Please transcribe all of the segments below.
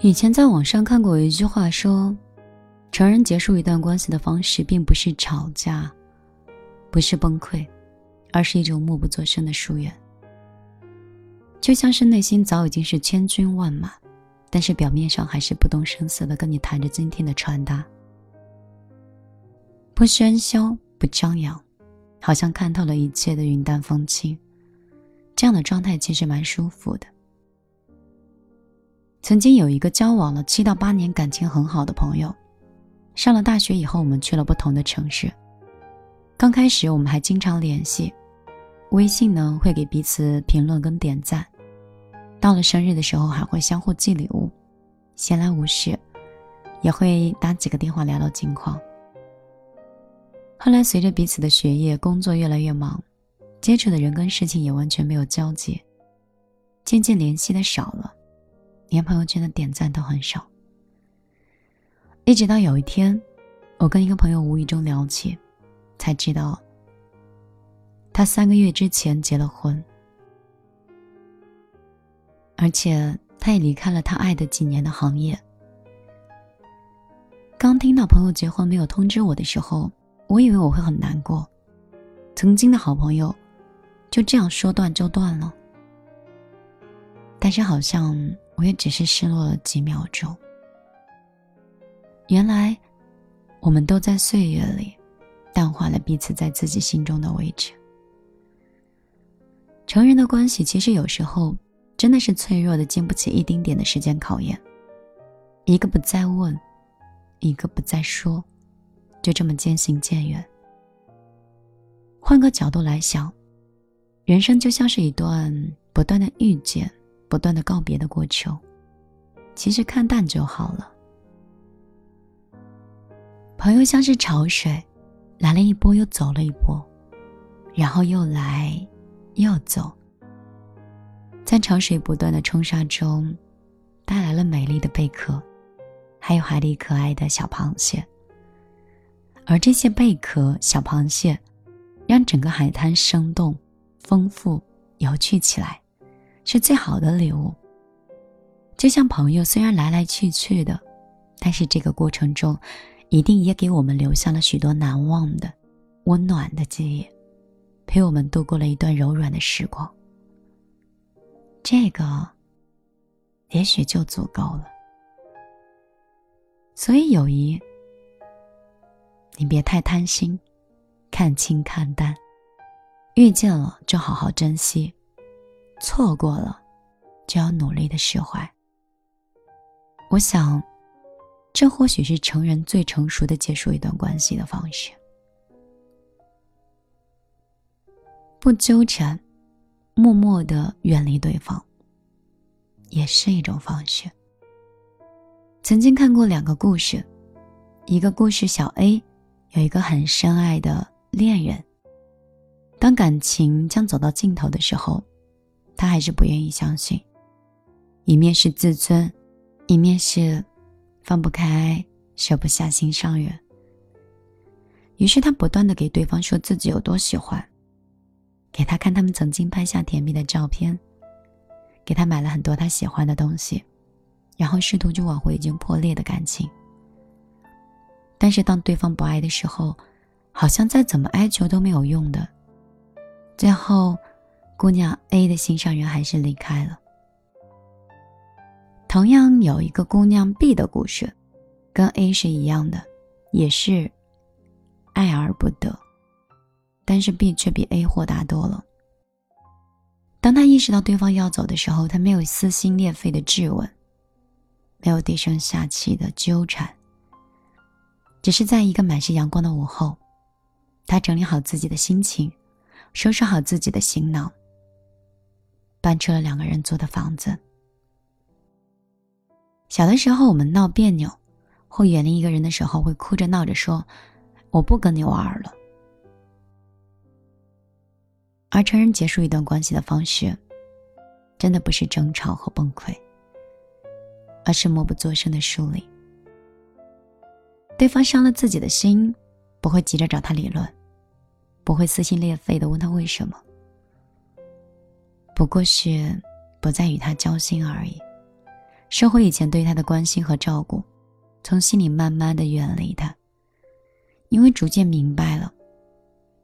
以前在网上看过一句话说，成人结束一段关系的方式，并不是吵架，不是崩溃，而是一种默不作声的疏远。就像是内心早已经是千军万马，但是表面上还是不动声色的跟你谈着今天的穿搭，不喧嚣，不张扬，好像看透了一切的云淡风轻。这样的状态其实蛮舒服的。曾经有一个交往了七到八年、感情很好的朋友，上了大学以后，我们去了不同的城市。刚开始我们还经常联系，微信呢会给彼此评论跟点赞，到了生日的时候还会相互寄礼物，闲来无事也会打几个电话聊聊近况。后来随着彼此的学业、工作越来越忙。接触的人跟事情也完全没有交集，渐渐联系的少了，连朋友圈的点赞都很少。一直到有一天，我跟一个朋友无意中聊起，才知道，他三个月之前结了婚，而且他也离开了他爱的几年的行业。刚听到朋友结婚没有通知我的时候，我以为我会很难过，曾经的好朋友。就这样说断就断了，但是好像我也只是失落了几秒钟。原来，我们都在岁月里淡化了彼此在自己心中的位置。成人的关系其实有时候真的是脆弱的，经不起一丁点的时间考验。一个不再问，一个不再说，就这么渐行渐远。换个角度来想。人生就像是一段不断的遇见、不断的告别的过程，其实看淡就好了。朋友像是潮水，来了一波又走了一波，然后又来又走，在潮水不断的冲刷中，带来了美丽的贝壳，还有海里可爱的小螃蟹。而这些贝壳、小螃蟹，让整个海滩生动。丰富有趣起来，是最好的礼物。就像朋友，虽然来来去去的，但是这个过程中，一定也给我们留下了许多难忘的、温暖的记忆，陪我们度过了一段柔软的时光。这个，也许就足够了。所以友谊，你别太贪心，看清看淡。遇见了就好好珍惜，错过了就要努力的释怀。我想，这或许是成人最成熟的结束一段关系的方式。不纠缠，默默的远离对方，也是一种方式。曾经看过两个故事，一个故事小 A 有一个很深爱的恋人。当感情将走到尽头的时候，他还是不愿意相信。一面是自尊，一面是放不开、舍不下心上人。于是他不断的给对方说自己有多喜欢，给他看他们曾经拍下甜蜜的照片，给他买了很多他喜欢的东西，然后试图去挽回已经破裂的感情。但是当对方不爱的时候，好像再怎么哀求都没有用的。最后，姑娘 A 的心上人还是离开了。同样有一个姑娘 B 的故事，跟 A 是一样的，也是爱而不得，但是 B 却比 A 豁达多了。当他意识到对方要走的时候，他没有撕心裂肺的质问，没有低声下气的纠缠，只是在一个满是阳光的午后，他整理好自己的心情。收拾好自己的行囊，搬出了两个人租的房子。小的时候，我们闹别扭或远离一个人的时候，会哭着闹着说：“我不跟你玩了。”而成人结束一段关系的方式，真的不是争吵和崩溃，而是默不作声的疏离。对方伤了自己的心，不会急着找他理论。不会撕心裂肺的问他为什么，不过是不再与他交心而已，收回以前对他的关心和照顾，从心里慢慢的远离他，因为逐渐明白了，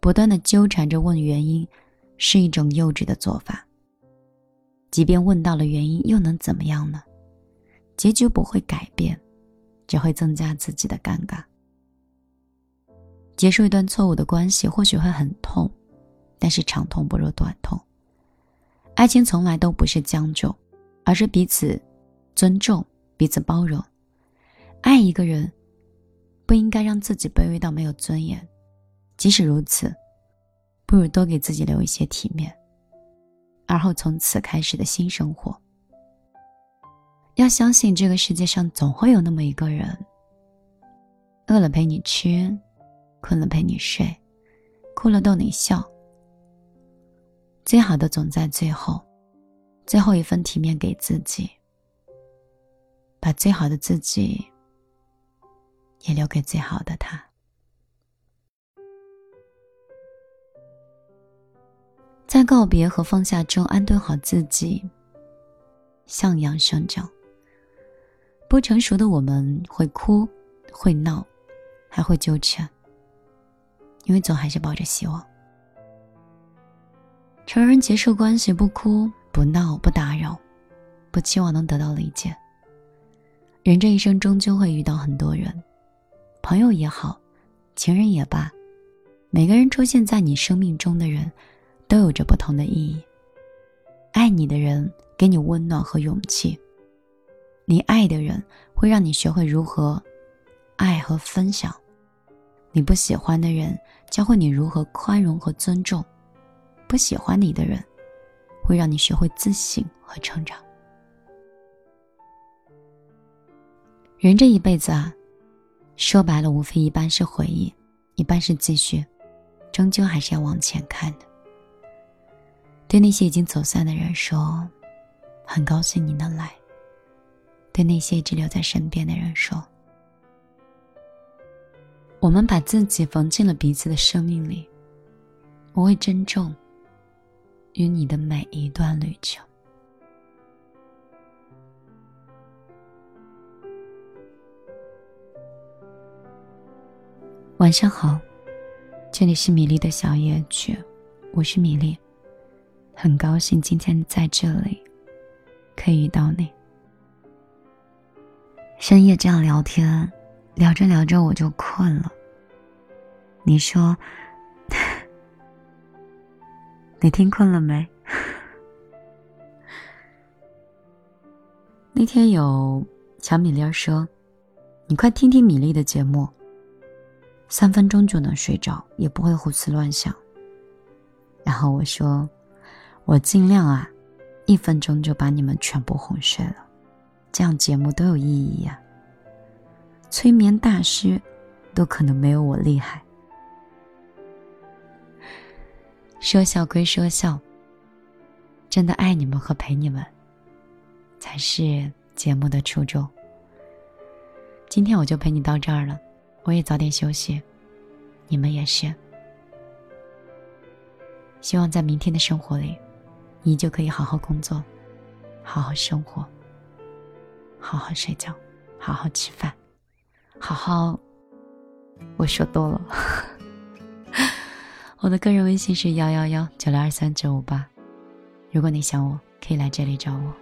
不断的纠缠着问原因，是一种幼稚的做法。即便问到了原因，又能怎么样呢？结局不会改变，只会增加自己的尴尬。结束一段错误的关系，或许会很痛，但是长痛不如短痛。爱情从来都不是将就，而是彼此尊重、彼此包容。爱一个人，不应该让自己卑微到没有尊严。即使如此，不如多给自己留一些体面，而后从此开始的新生活。要相信这个世界上总会有那么一个人，饿了陪你吃，困了陪你睡，哭了逗你笑。最好的总在最后，最后一份体面给自己，把最好的自己也留给最好的他。在告别和放下中，安顿好自己，向阳生长。不成熟的我们会哭，会闹，还会纠缠，因为总还是抱着希望。成人结束关系，不哭不闹不打扰，不期望能得到理解。人这一生终究会遇到很多人，朋友也好，情人也罢，每个人出现在你生命中的人，都有着不同的意义。爱你的人给你温暖和勇气，你爱的人会让你学会如何爱和分享，你不喜欢的人教会你如何宽容和尊重。不喜欢你的人，会让你学会自省和成长。人这一辈子啊，说白了，无非一半是回忆，一半是继续，终究还是要往前看的。对那些已经走散的人说，很高兴你能来；对那些一直留在身边的人说，我们把自己缝进了彼此的生命里，我会珍重。与你的每一段旅程。晚上好，这里是米粒的小夜曲，我是米粒，很高兴今天在这里可以遇到你。深夜这样聊天，聊着聊着我就困了。你说。你听困了没？那天有小米粒儿说：“你快听听米粒的节目，三分钟就能睡着，也不会胡思乱想。”然后我说：“我尽量啊，一分钟就把你们全部哄睡了，这样节目都有意义呀。催眠大师都可能没有我厉害。”说笑归说笑，真的爱你们和陪你们，才是节目的初衷。今天我就陪你到这儿了，我也早点休息，你们也是。希望在明天的生活里，你就可以好好工作，好好生活，好好睡觉，好好吃饭，好好……我说多了。我的个人微信是幺幺幺九六二三九五八，如果你想我，可以来这里找我。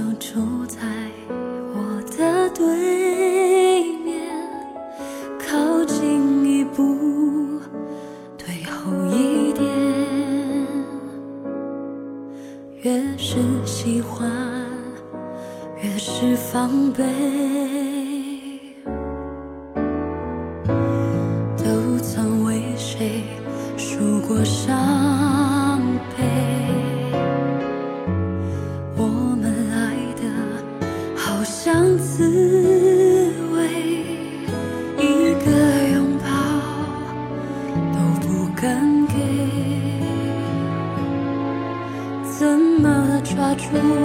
就住在 true.